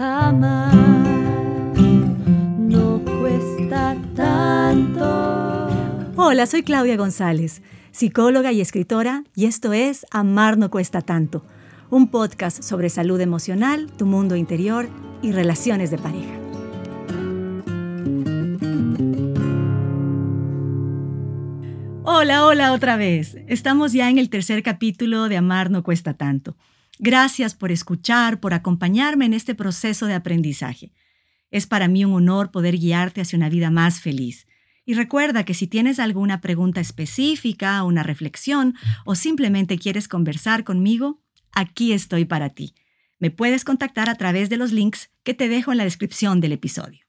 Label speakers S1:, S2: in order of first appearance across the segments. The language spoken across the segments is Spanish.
S1: Amar no cuesta tanto.
S2: Hola, soy Claudia González, psicóloga y escritora, y esto es Amar no cuesta tanto, un podcast sobre salud emocional, tu mundo interior y relaciones de pareja. Hola, hola otra vez. Estamos ya en el tercer capítulo de Amar no cuesta tanto. Gracias por escuchar, por acompañarme en este proceso de aprendizaje. Es para mí un honor poder guiarte hacia una vida más feliz. Y recuerda que si tienes alguna pregunta específica, una reflexión o simplemente quieres conversar conmigo, aquí estoy para ti. Me puedes contactar a través de los links que te dejo en la descripción del episodio.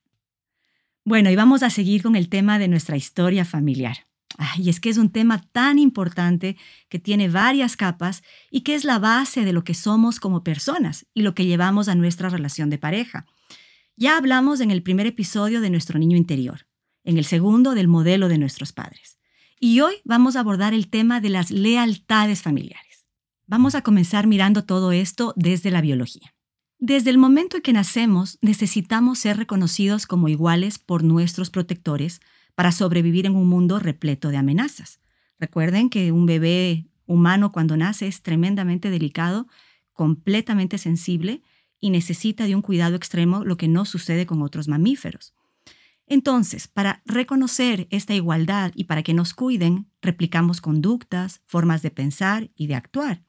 S2: Bueno, y vamos a seguir con el tema de nuestra historia familiar. Y es que es un tema tan importante que tiene varias capas y que es la base de lo que somos como personas y lo que llevamos a nuestra relación de pareja. Ya hablamos en el primer episodio de nuestro niño interior, en el segundo del modelo de nuestros padres. Y hoy vamos a abordar el tema de las lealtades familiares. Vamos a comenzar mirando todo esto desde la biología. Desde el momento en que nacemos necesitamos ser reconocidos como iguales por nuestros protectores, para sobrevivir en un mundo repleto de amenazas. Recuerden que un bebé humano cuando nace es tremendamente delicado, completamente sensible y necesita de un cuidado extremo, lo que no sucede con otros mamíferos. Entonces, para reconocer esta igualdad y para que nos cuiden, replicamos conductas, formas de pensar y de actuar.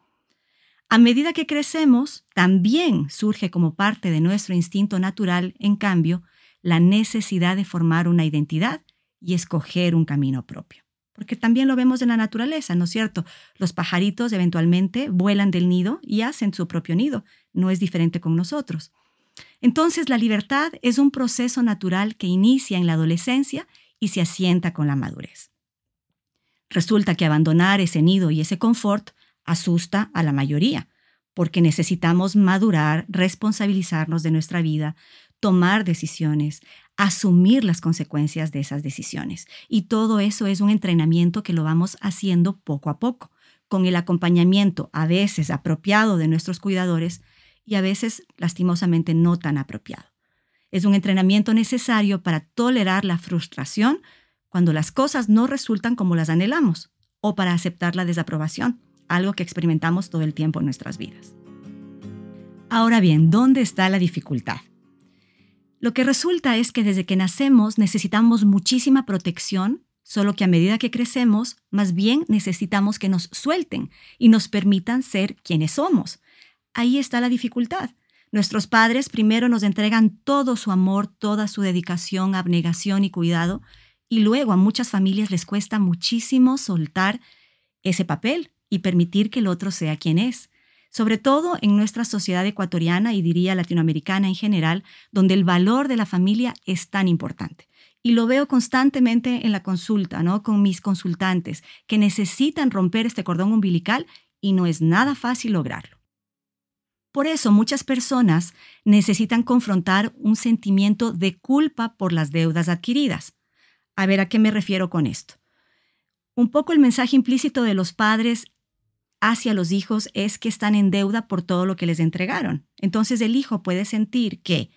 S2: A medida que crecemos, también surge como parte de nuestro instinto natural, en cambio, la necesidad de formar una identidad y escoger un camino propio. Porque también lo vemos en la naturaleza, ¿no es cierto? Los pajaritos eventualmente vuelan del nido y hacen su propio nido. No es diferente con nosotros. Entonces, la libertad es un proceso natural que inicia en la adolescencia y se asienta con la madurez. Resulta que abandonar ese nido y ese confort asusta a la mayoría, porque necesitamos madurar, responsabilizarnos de nuestra vida, tomar decisiones, asumir las consecuencias de esas decisiones. Y todo eso es un entrenamiento que lo vamos haciendo poco a poco, con el acompañamiento a veces apropiado de nuestros cuidadores y a veces lastimosamente no tan apropiado. Es un entrenamiento necesario para tolerar la frustración cuando las cosas no resultan como las anhelamos o para aceptar la desaprobación, algo que experimentamos todo el tiempo en nuestras vidas. Ahora bien, ¿dónde está la dificultad? Lo que resulta es que desde que nacemos necesitamos muchísima protección, solo que a medida que crecemos, más bien necesitamos que nos suelten y nos permitan ser quienes somos. Ahí está la dificultad. Nuestros padres primero nos entregan todo su amor, toda su dedicación, abnegación y cuidado, y luego a muchas familias les cuesta muchísimo soltar ese papel y permitir que el otro sea quien es sobre todo en nuestra sociedad ecuatoriana y diría latinoamericana en general, donde el valor de la familia es tan importante. Y lo veo constantemente en la consulta, ¿no? Con mis consultantes que necesitan romper este cordón umbilical y no es nada fácil lograrlo. Por eso muchas personas necesitan confrontar un sentimiento de culpa por las deudas adquiridas. A ver, ¿a qué me refiero con esto? Un poco el mensaje implícito de los padres hacia los hijos es que están en deuda por todo lo que les entregaron. Entonces el hijo puede sentir que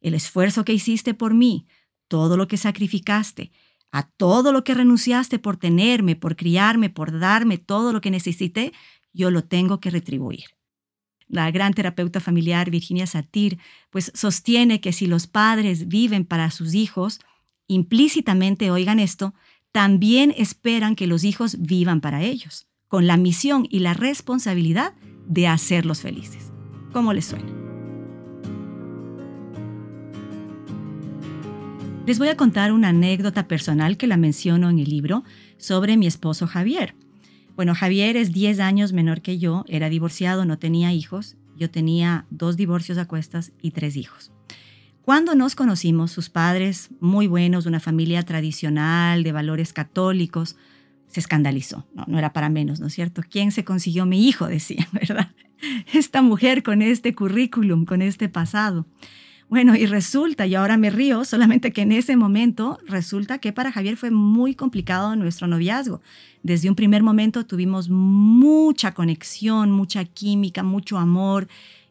S2: el esfuerzo que hiciste por mí, todo lo que sacrificaste, a todo lo que renunciaste por tenerme, por criarme, por darme todo lo que necesité, yo lo tengo que retribuir. La gran terapeuta familiar Virginia Satir pues sostiene que si los padres viven para sus hijos, implícitamente oigan esto, también esperan que los hijos vivan para ellos con la misión y la responsabilidad de hacerlos felices. ¿Cómo les suena? Les voy a contar una anécdota personal que la menciono en el libro sobre mi esposo Javier. Bueno, Javier es 10 años menor que yo, era divorciado, no tenía hijos, yo tenía dos divorcios a cuestas y tres hijos. Cuando nos conocimos, sus padres, muy buenos, una familia tradicional, de valores católicos, se escandalizó. No, no era para menos, ¿no es cierto? ¿Quién se consiguió mi hijo? Decía, ¿verdad? Esta mujer con este currículum, con este pasado. Bueno, y resulta, y ahora me río, solamente que en ese momento resulta que para Javier fue muy complicado nuestro noviazgo. Desde un primer momento tuvimos mucha conexión, mucha química, mucho amor.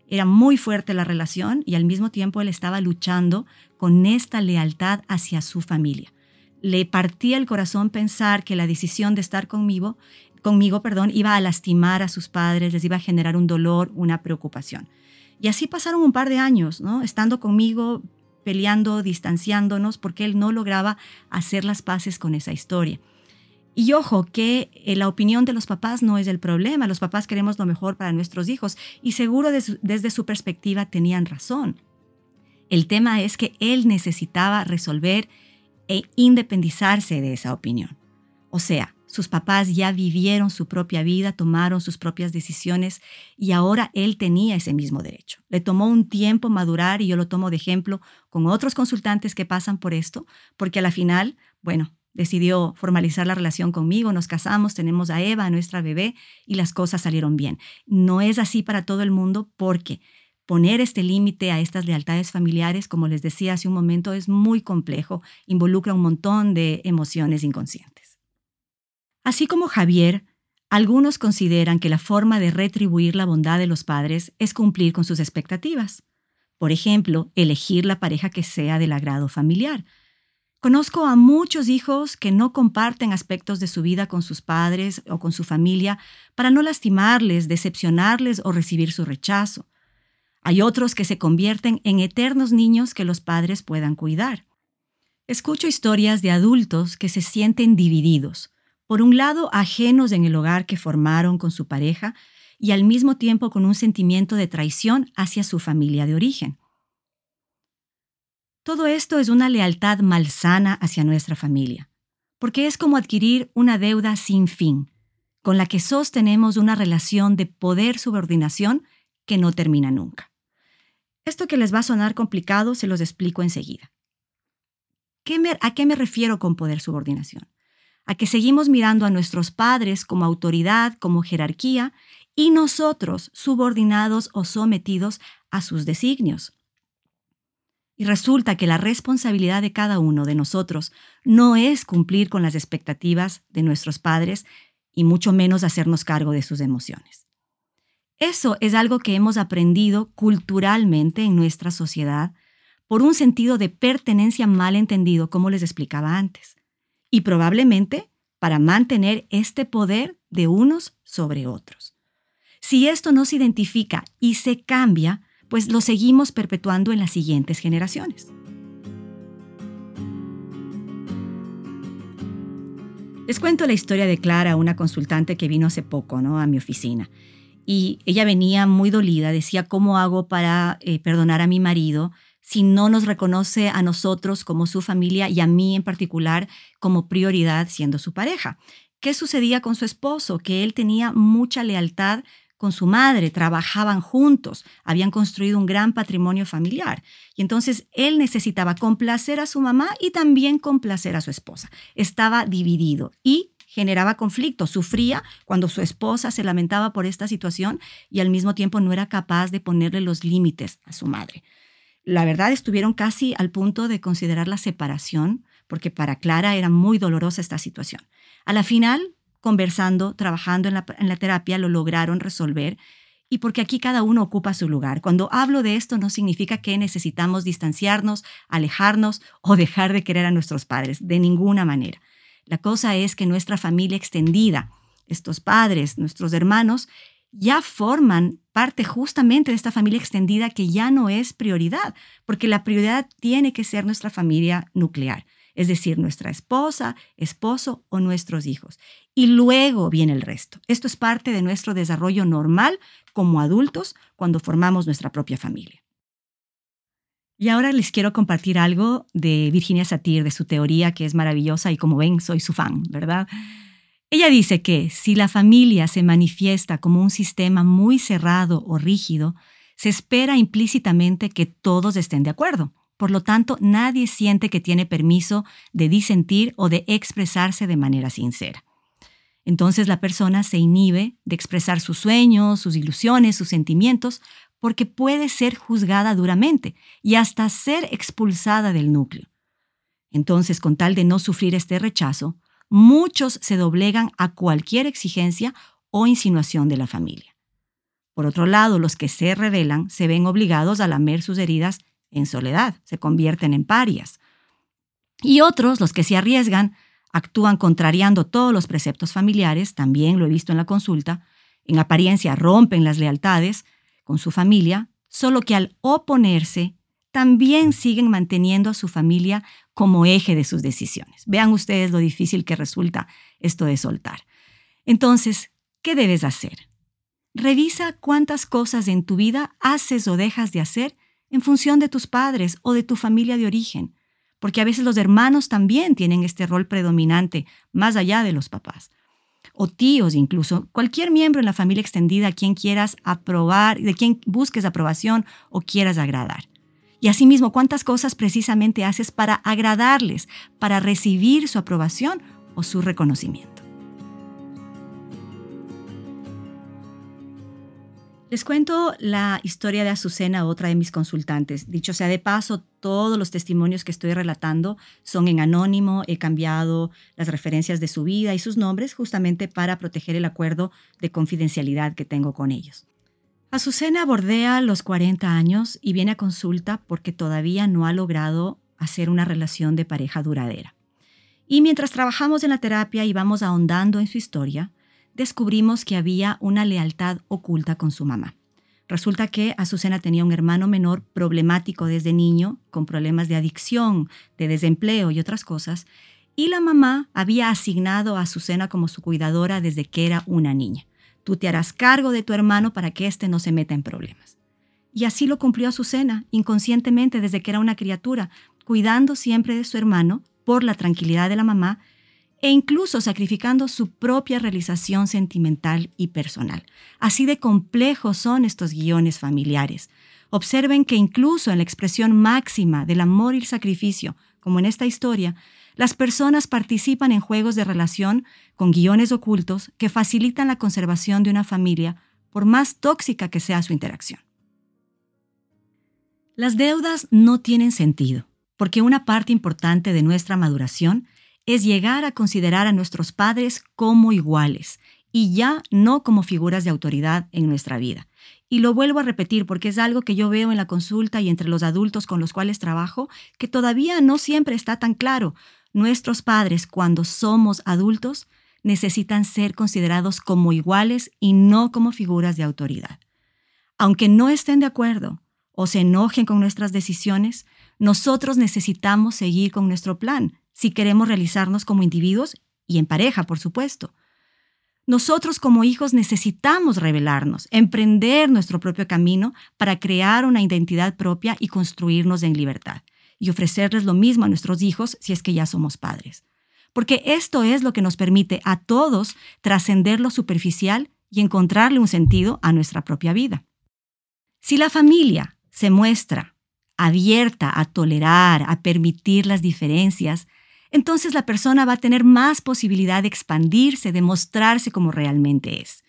S2: Era muy fuerte la relación y al mismo tiempo él estaba luchando con esta lealtad hacia su familia. Le partía el corazón pensar que la decisión de estar conmigo, conmigo perdón, iba a lastimar a sus padres, les iba a generar un dolor, una preocupación. Y así pasaron un par de años, ¿no? Estando conmigo, peleando, distanciándonos, porque él no lograba hacer las paces con esa historia. Y ojo, que eh, la opinión de los papás no es el problema. Los papás queremos lo mejor para nuestros hijos y seguro desde su perspectiva tenían razón. El tema es que él necesitaba resolver e independizarse de esa opinión. O sea, sus papás ya vivieron su propia vida, tomaron sus propias decisiones y ahora él tenía ese mismo derecho. Le tomó un tiempo madurar y yo lo tomo de ejemplo con otros consultantes que pasan por esto, porque a la final, bueno, decidió formalizar la relación conmigo, nos casamos, tenemos a Eva, a nuestra bebé, y las cosas salieron bien. No es así para todo el mundo porque poner este límite a estas lealtades familiares, como les decía hace un momento, es muy complejo, involucra un montón de emociones inconscientes. Así como Javier, algunos consideran que la forma de retribuir la bondad de los padres es cumplir con sus expectativas. Por ejemplo, elegir la pareja que sea del agrado familiar. Conozco a muchos hijos que no comparten aspectos de su vida con sus padres o con su familia para no lastimarles, decepcionarles o recibir su rechazo. Hay otros que se convierten en eternos niños que los padres puedan cuidar. Escucho historias de adultos que se sienten divididos por un lado ajenos en el hogar que formaron con su pareja y al mismo tiempo con un sentimiento de traición hacia su familia de origen. Todo esto es una lealtad malsana hacia nuestra familia, porque es como adquirir una deuda sin fin, con la que sostenemos una relación de poder-subordinación que no termina nunca. Esto que les va a sonar complicado se los explico enseguida. ¿A qué me refiero con poder-subordinación? a que seguimos mirando a nuestros padres como autoridad, como jerarquía, y nosotros subordinados o sometidos a sus designios. Y resulta que la responsabilidad de cada uno de nosotros no es cumplir con las expectativas de nuestros padres y mucho menos hacernos cargo de sus emociones. Eso es algo que hemos aprendido culturalmente en nuestra sociedad por un sentido de pertenencia mal entendido, como les explicaba antes y probablemente para mantener este poder de unos sobre otros. Si esto no se identifica y se cambia, pues lo seguimos perpetuando en las siguientes generaciones. Les cuento la historia de Clara, una consultante que vino hace poco ¿no? a mi oficina. Y ella venía muy dolida, decía, ¿cómo hago para eh, perdonar a mi marido? si no nos reconoce a nosotros como su familia y a mí en particular como prioridad siendo su pareja. ¿Qué sucedía con su esposo? Que él tenía mucha lealtad con su madre, trabajaban juntos, habían construido un gran patrimonio familiar. Y entonces él necesitaba complacer a su mamá y también complacer a su esposa. Estaba dividido y generaba conflicto, sufría cuando su esposa se lamentaba por esta situación y al mismo tiempo no era capaz de ponerle los límites a su madre la verdad estuvieron casi al punto de considerar la separación, porque para Clara era muy dolorosa esta situación. A la final, conversando, trabajando en la, terapia, lo lograron resolver y porque aquí cada uno ocupa su lugar. Cuando hablo de esto no significa que necesitamos distanciarnos, alejarnos o dejar de querer a nuestros padres, de ninguna manera. La cosa es que nuestra familia extendida, estos padres, nuestros hermanos, ya forman parte justamente de esta familia extendida que ya no es prioridad, porque la prioridad tiene que ser nuestra familia nuclear, es decir, nuestra esposa, esposo o nuestros hijos. Y luego viene el resto. Esto es parte de nuestro desarrollo normal como adultos cuando formamos nuestra propia familia. Y ahora les quiero compartir algo de Virginia Satir, de su teoría que es maravillosa y como ven, soy su fan, ¿verdad? Ella dice que si la familia se manifiesta como un sistema muy cerrado o rígido, se espera implícitamente que todos estén de acuerdo. Por lo tanto, nadie siente que tiene permiso de disentir o de expresarse de manera sincera. Entonces la persona se inhibe de expresar sus sueños, sus ilusiones, sus sentimientos, porque puede ser juzgada duramente y hasta ser expulsada del núcleo. Entonces, con tal de no sufrir este rechazo, muchos se doblegan a cualquier exigencia o insinuación de la familia. Por otro lado, los que se rebelan se ven obligados a lamer sus heridas en soledad, se convierten en parias. Y otros, los que se arriesgan, actúan contrariando todos los preceptos familiares, también lo he visto en la consulta, en apariencia rompen las lealtades con su familia, solo que al oponerse también siguen manteniendo a su familia como eje de sus decisiones. Vean ustedes lo difícil que resulta esto de soltar. Entonces, ¿qué debes hacer? Revisa cuántas cosas en tu vida haces o dejas de hacer en función de tus padres o de tu familia de origen, porque a veces los hermanos también tienen este rol predominante más allá de los papás o tíos incluso, cualquier miembro en la familia extendida a quien quieras aprobar, de quien busques aprobación o quieras agradar. Y asimismo, cuántas cosas precisamente haces para agradarles, para recibir su aprobación o su reconocimiento. Les cuento la historia de Azucena, otra de mis consultantes. Dicho sea de paso, todos los testimonios que estoy relatando son en anónimo. He cambiado las referencias de su vida y sus nombres justamente para proteger el acuerdo de confidencialidad que tengo con ellos. Azucena bordea los 40 años y viene a consulta porque todavía no ha logrado hacer una relación de pareja duradera. Y mientras trabajamos en la terapia y vamos ahondando en su historia, descubrimos que había una lealtad oculta con su mamá. Resulta que Azucena tenía un hermano menor problemático desde niño, con problemas de adicción, de desempleo y otras cosas, y la mamá había asignado a Azucena como su cuidadora desde que era una niña. Tú te harás cargo de tu hermano para que éste no se meta en problemas. Y así lo cumplió Azucena, inconscientemente desde que era una criatura, cuidando siempre de su hermano por la tranquilidad de la mamá e incluso sacrificando su propia realización sentimental y personal. Así de complejos son estos guiones familiares. Observen que incluso en la expresión máxima del amor y el sacrificio, como en esta historia, las personas participan en juegos de relación con guiones ocultos que facilitan la conservación de una familia, por más tóxica que sea su interacción. Las deudas no tienen sentido, porque una parte importante de nuestra maduración es llegar a considerar a nuestros padres como iguales y ya no como figuras de autoridad en nuestra vida. Y lo vuelvo a repetir porque es algo que yo veo en la consulta y entre los adultos con los cuales trabajo, que todavía no siempre está tan claro. Nuestros padres, cuando somos adultos, necesitan ser considerados como iguales y no como figuras de autoridad. Aunque no estén de acuerdo o se enojen con nuestras decisiones, nosotros necesitamos seguir con nuestro plan si queremos realizarnos como individuos y en pareja, por supuesto. Nosotros como hijos necesitamos revelarnos, emprender nuestro propio camino para crear una identidad propia y construirnos en libertad y ofrecerles lo mismo a nuestros hijos si es que ya somos padres. Porque esto es lo que nos permite a todos trascender lo superficial y encontrarle un sentido a nuestra propia vida. Si la familia se muestra abierta a tolerar, a permitir las diferencias, entonces la persona va a tener más posibilidad de expandirse, de mostrarse como realmente es.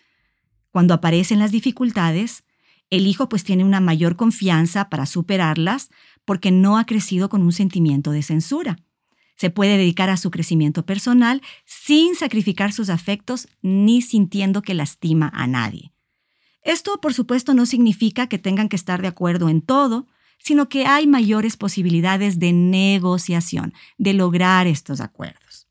S2: Cuando aparecen las dificultades, el hijo pues tiene una mayor confianza para superarlas porque no ha crecido con un sentimiento de censura. Se puede dedicar a su crecimiento personal sin sacrificar sus afectos ni sintiendo que lastima a nadie. Esto, por supuesto, no significa que tengan que estar de acuerdo en todo, sino que hay mayores posibilidades de negociación, de lograr estos acuerdos.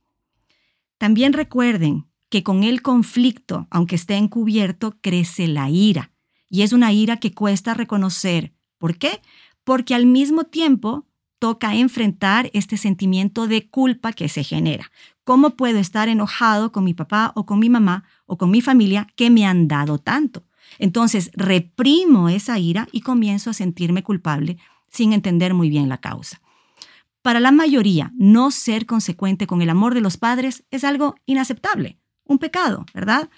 S2: También recuerden que con el conflicto, aunque esté encubierto, crece la ira, y es una ira que cuesta reconocer. ¿Por qué? Porque al mismo tiempo toca enfrentar este sentimiento de culpa que se genera. ¿Cómo puedo estar enojado con mi papá o con mi mamá o con mi familia que me han dado tanto? Entonces reprimo esa ira y comienzo a sentirme culpable sin entender muy bien la causa. Para la mayoría, no ser consecuente con el amor de los padres es algo inaceptable, un pecado, ¿verdad?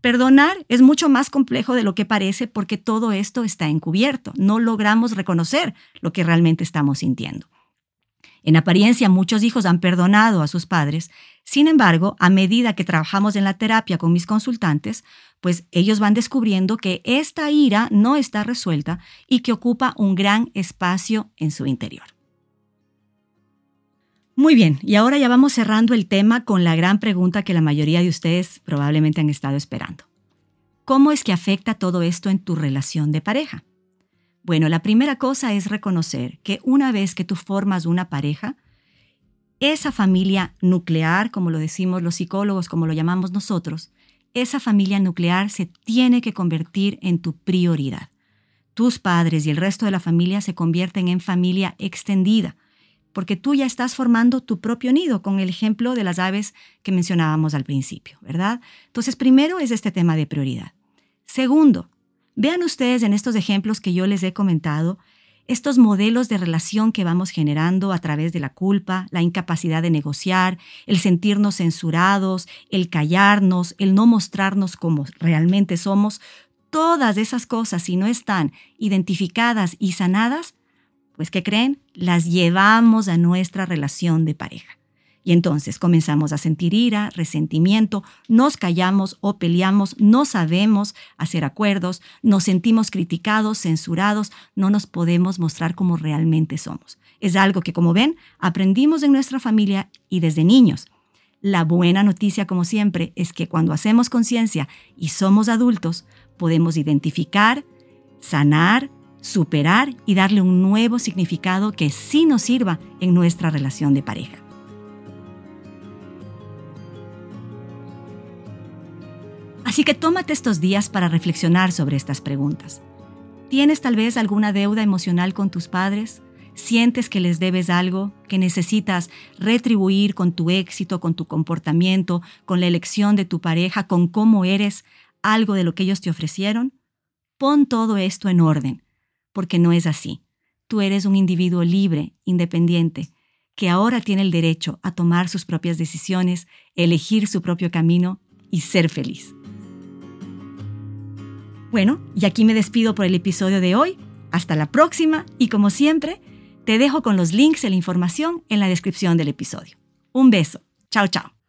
S2: Perdonar es mucho más complejo de lo que parece porque todo esto está encubierto. No logramos reconocer lo que realmente estamos sintiendo. En apariencia, muchos hijos han perdonado a sus padres. Sin embargo, a medida que trabajamos en la terapia con mis consultantes, pues ellos van descubriendo que esta ira no está resuelta y que ocupa un gran espacio en su interior. Muy bien, y ahora ya vamos cerrando el tema con la gran pregunta que la mayoría de ustedes probablemente han estado esperando. ¿Cómo es que afecta todo esto en tu relación de pareja? Bueno, la primera cosa es reconocer que una vez que tú formas una pareja, esa familia nuclear, como lo decimos los psicólogos, como lo llamamos nosotros, esa familia nuclear se tiene que convertir en tu prioridad. Tus padres y el resto de la familia se convierten en familia extendida, porque tú ya estás formando tu propio nido, con el ejemplo de las aves que mencionábamos al principio, ¿verdad? Entonces, primero es este tema de prioridad. Segundo, vean ustedes en estos ejemplos que yo les he comentado, estos modelos de relación que vamos generando a través de la culpa, la incapacidad de negociar, el sentirnos censurados, el callarnos, el no mostrarnos como realmente somos, todas esas cosas, si no están identificadas y sanadas, pues ¿qué creen? Las llevamos a nuestra relación de pareja. Y entonces comenzamos a sentir ira, resentimiento, nos callamos o peleamos, no sabemos hacer acuerdos, nos sentimos criticados, censurados, no nos podemos mostrar como realmente somos. Es algo que, como ven, aprendimos en nuestra familia y desde niños. La buena noticia, como siempre, es que cuando hacemos conciencia y somos adultos, podemos identificar, sanar, superar y darle un nuevo significado que sí nos sirva en nuestra relación de pareja. Así que tómate estos días para reflexionar sobre estas preguntas. ¿Tienes tal vez alguna deuda emocional con tus padres? ¿Sientes que les debes algo, que necesitas retribuir con tu éxito, con tu comportamiento, con la elección de tu pareja, con cómo eres, algo de lo que ellos te ofrecieron? Pon todo esto en orden porque no es así. Tú eres un individuo libre, independiente, que ahora tiene el derecho a tomar sus propias decisiones, elegir su propio camino y ser feliz. Bueno, y aquí me despido por el episodio de hoy. Hasta la próxima y como siempre, te dejo con los links y la información en la descripción del episodio. Un beso. Chao, chao.